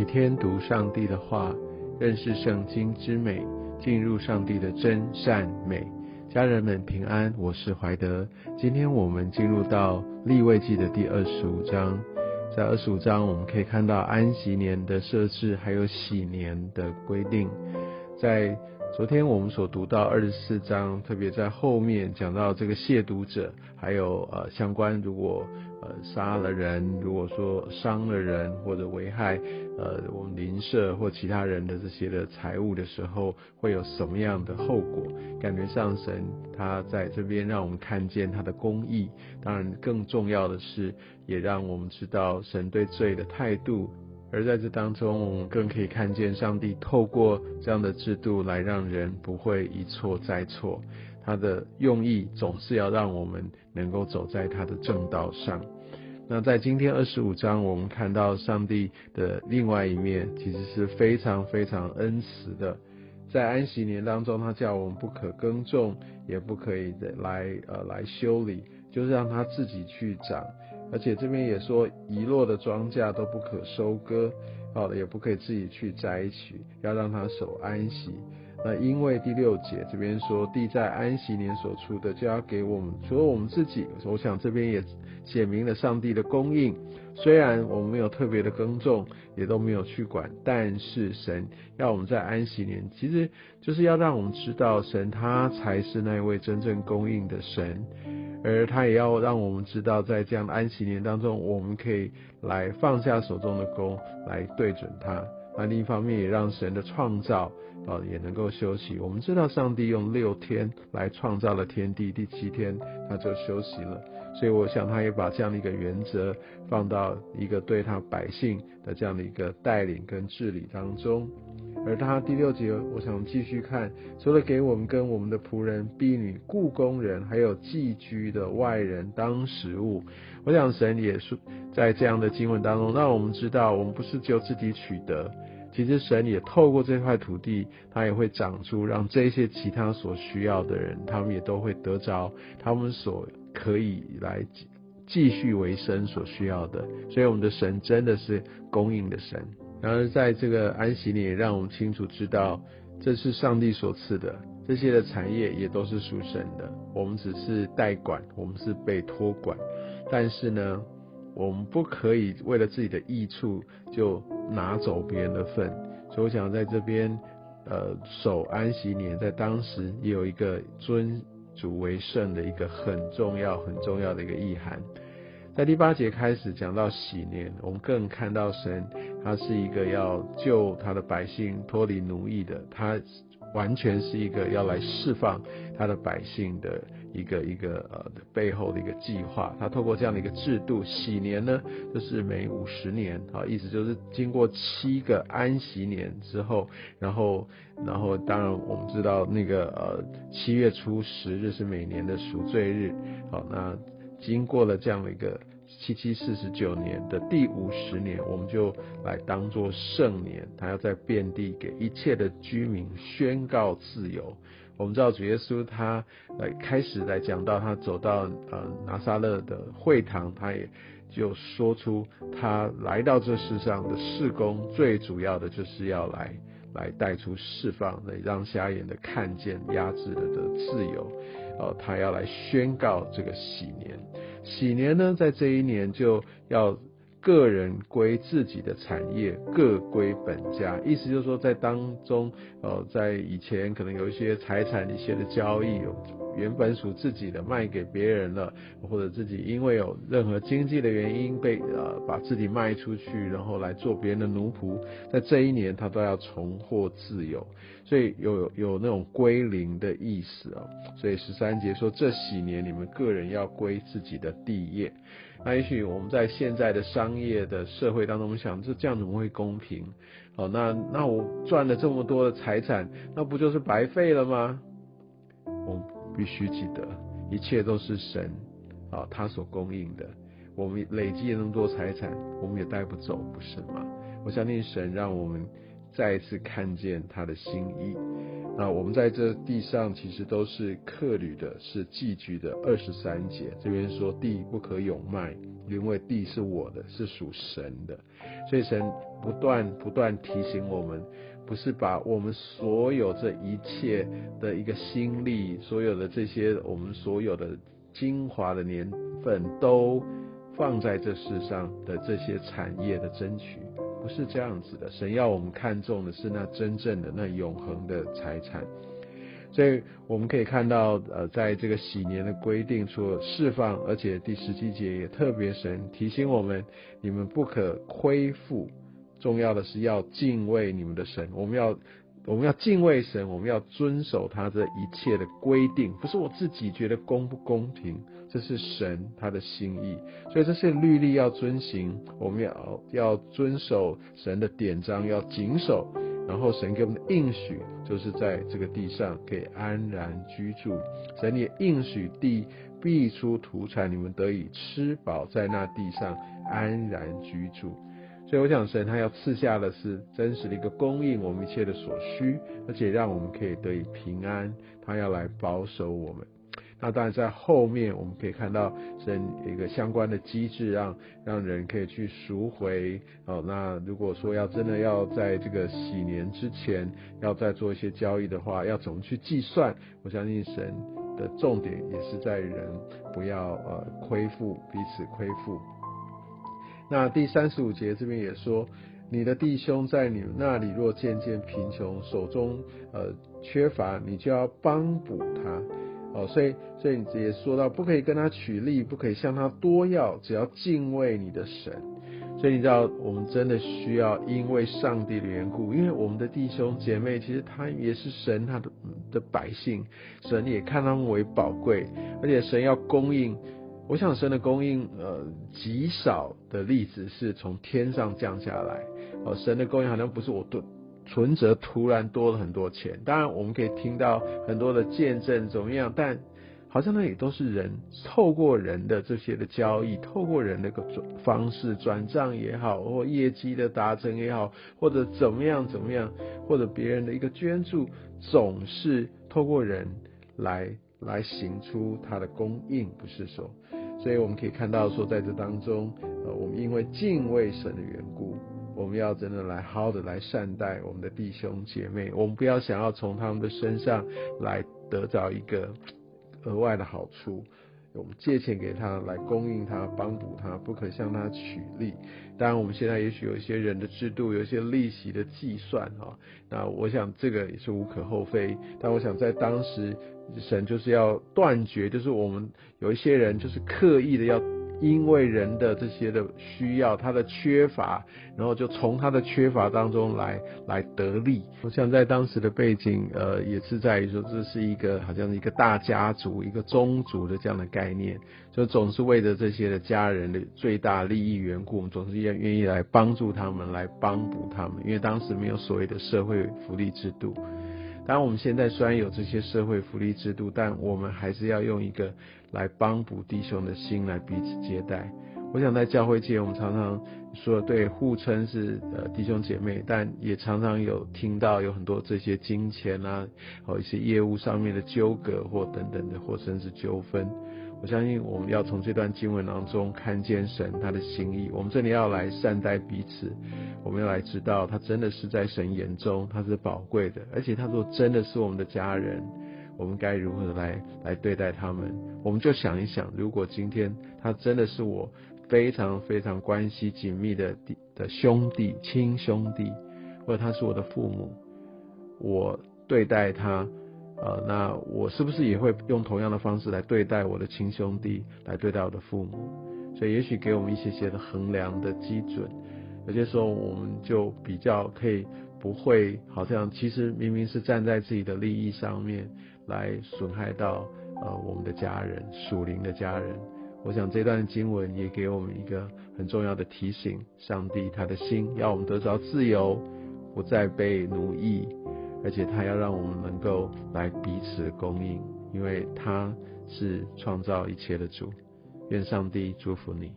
每天读上帝的话，认识圣经之美，进入上帝的真善美。家人们平安，我是怀德。今天我们进入到立位记的第二十五章，在二十五章我们可以看到安息年的设置，还有喜年的规定。在昨天我们所读到二十四章，特别在后面讲到这个亵渎者，还有呃相关如果呃杀了人，如果说伤了人或者危害呃我们邻舍或其他人的这些的财物的时候，会有什么样的后果？感觉上神他在这边让我们看见他的公义，当然更重要的是，也让我们知道神对罪的态度。而在这当中，我们更可以看见上帝透过这样的制度来让人不会一错再错。他的用意总是要让我们能够走在他的正道上。那在今天二十五章，我们看到上帝的另外一面，其实是非常非常恩慈的。在安息年当中，他叫我们不可耕种，也不可以来呃来修理，就是让他自己去长。而且这边也说，遗落的庄稼都不可收割，好的也不可以自己去摘取，要让他守安息。那因为第六节这边说，地在安息年所出的，就要给我们，除了我们自己，我想这边也写明了上帝的供应。虽然我们没有特别的耕种，也都没有去管，但是神要我们在安息年，其实就是要让我们知道，神他才是那位真正供应的神。而他也要让我们知道，在这样的安息年当中，我们可以来放下手中的工，来对准他。那另一方面，也让神的创造啊也能够休息。我们知道，上帝用六天来创造了天地，第七天他就休息了。所以，我想他也把这样的一个原则放到一个对他百姓的这样的一个带领跟治理当中。而他第六节，我想继续看，除了给我们跟我们的仆人、婢女、雇工人，还有寄居的外人当食物。我想神也是在这样的经文当中，让我们知道，我们不是就自己取得，其实神也透过这块土地，他也会长出，让这些其他所需要的人，他们也都会得着他们所可以来继续为生所需要的。所以，我们的神真的是供应的神。然而，在这个安息里，让我们清楚知道，这是上帝所赐的，这些的产业也都是属神的。我们只是代管，我们是被托管。但是呢，我们不可以为了自己的益处就拿走别人的份。所以，我想在这边，呃，守安息年，在当时也有一个尊主为圣的一个很重要、很重要的一个意涵。在第八节开始讲到喜年，我们更看到神，他是一个要救他的百姓脱离奴役的，他完全是一个要来释放他的百姓的一个一个呃背后的一个计划。他透过这样的一个制度，喜年呢，就是每五十年啊，意思就是经过七个安息年之后，然后然后当然我们知道那个呃七月初十日是每年的赎罪日，好那。经过了这样的一个七七四十九年的第五十年，我们就来当做圣年，他要在遍地给一切的居民宣告自由。我们知道主耶稣他来开始来讲到他走到呃拿撒勒的会堂，他也就说出他来到这世上的事工，最主要的就是要来来带出释放，来让瞎眼的看见，压制了的自由。哦，他要来宣告这个喜年，喜年呢，在这一年就要个人归自己的产业，各归本家。意思就是说，在当中，呃，在以前可能有一些财产一些的交易。有原本属自己的卖给别人了，或者自己因为有任何经济的原因被呃把自己卖出去，然后来做别人的奴仆，在这一年他都要重获自由，所以有有那种归零的意思啊。所以十三节说这几年你们个人要归自己的地业。那也许我们在现在的商业的社会当中，我们想这这样怎么会公平？好，那那我赚了这么多的财产，那不就是白费了吗？我们。必须记得，一切都是神啊，他所供应的。我们累积了那么多财产，我们也带不走，不是吗？我相信神让我们再一次看见他的心意。那我们在这地上其实都是客旅的，是寄居的。二十三节这边说地不可永卖，因为地是我的，是属神的。所以神不断不断提醒我们，不是把我们所有这一切的一个心力，所有的这些我们所有的精华的年份，都放在这世上的这些产业的争取，不是这样子的。神要我们看重的是那真正的、那永恒的财产。所以我们可以看到，呃，在这个喜年的规定，除了释放，而且第十七节也特别神提醒我们，你们不可亏负，重要的是要敬畏你们的神。我们要我们要敬畏神，我们要遵守他这一切的规定，不是我自己觉得公不公平，这是神他的心意。所以这些律例要遵行，我们要要遵守神的典章，要谨守。然后神给我们的应许，就是在这个地上可以安然居住。神也应许地必出土产，你们得以吃饱，在那地上安然居住。所以我想，神他要赐下的是真实的一个供应我们一切的所需，而且让我们可以得以平安。他要来保守我们。那当然，在后面我们可以看到神一个相关的机制，让让人可以去赎回。哦，那如果说要真的要在这个喜年之前要再做一些交易的话，要怎么去计算？我相信神的重点也是在人不要呃亏负彼此亏负。那第三十五节这边也说，你的弟兄在你那里若渐渐贫穷，手中呃缺乏，你就要帮补他。哦，所以所以你也说到，不可以跟他取利，不可以向他多要，只要敬畏你的神。所以你知道，我们真的需要因为上帝的缘故，因为我们的弟兄姐妹，其实他也是神他的的百姓，神也看他们为宝贵，而且神要供应。我想神的供应，呃，极少的例子是从天上降下来。哦，神的供应好像不是我对。存折突然多了很多钱，当然我们可以听到很多的见证怎么样，但好像那也都是人透过人的这些的交易，透过人的个方式转账也好，或业绩的达成也好，或者怎么样怎么样，或者别人的一个捐助，总是透过人来来行出它的供应，不是说，所以我们可以看到说在这当中，呃，我们因为敬畏神的缘故。我们要真的来好好的来善待我们的弟兄姐妹，我们不要想要从他们的身上来得到一个额外的好处。我们借钱给他来供应他、帮助他，不可向他取利。当然，我们现在也许有一些人的制度，有一些利息的计算啊，那我想这个也是无可厚非。但我想在当时，神就是要断绝，就是我们有一些人就是刻意的要。因为人的这些的需要，他的缺乏，然后就从他的缺乏当中来来得利。我想在当时的背景，呃，也是在于说这是一个好像一个大家族、一个宗族的这样的概念，就总是为着这些的家人的最大利益缘故，我们总是愿愿意来帮助他们，来帮补他们。因为当时没有所谓的社会福利制度。当然，我们现在虽然有这些社会福利制度，但我们还是要用一个来帮补弟兄的心来彼此接待。我想在教会界，我们常常说对互称是呃弟兄姐妹，但也常常有听到有很多这些金钱啊，或一些业务上面的纠葛或等等的，或甚至纠纷。我相信我们要从这段经文当中看见神他的心意。我们这里要来善待彼此，我们要来知道他真的是在神眼中他是宝贵的，而且他说真的是我们的家人，我们该如何来来对待他们？我们就想一想，如果今天他真的是我非常非常关系紧密的弟的兄弟亲兄弟，或者他是我的父母，我对待他。呃，那我是不是也会用同样的方式来对待我的亲兄弟，来对待我的父母？所以也许给我们一些些的衡量的基准，有些时候我们就比较可以不会好像其实明明是站在自己的利益上面来损害到呃我们的家人属灵的家人。我想这段经文也给我们一个很重要的提醒：上帝他的心要我们得着自由，不再被奴役。而且他要让我们能够来彼此供应，因为他是创造一切的主。愿上帝祝福你。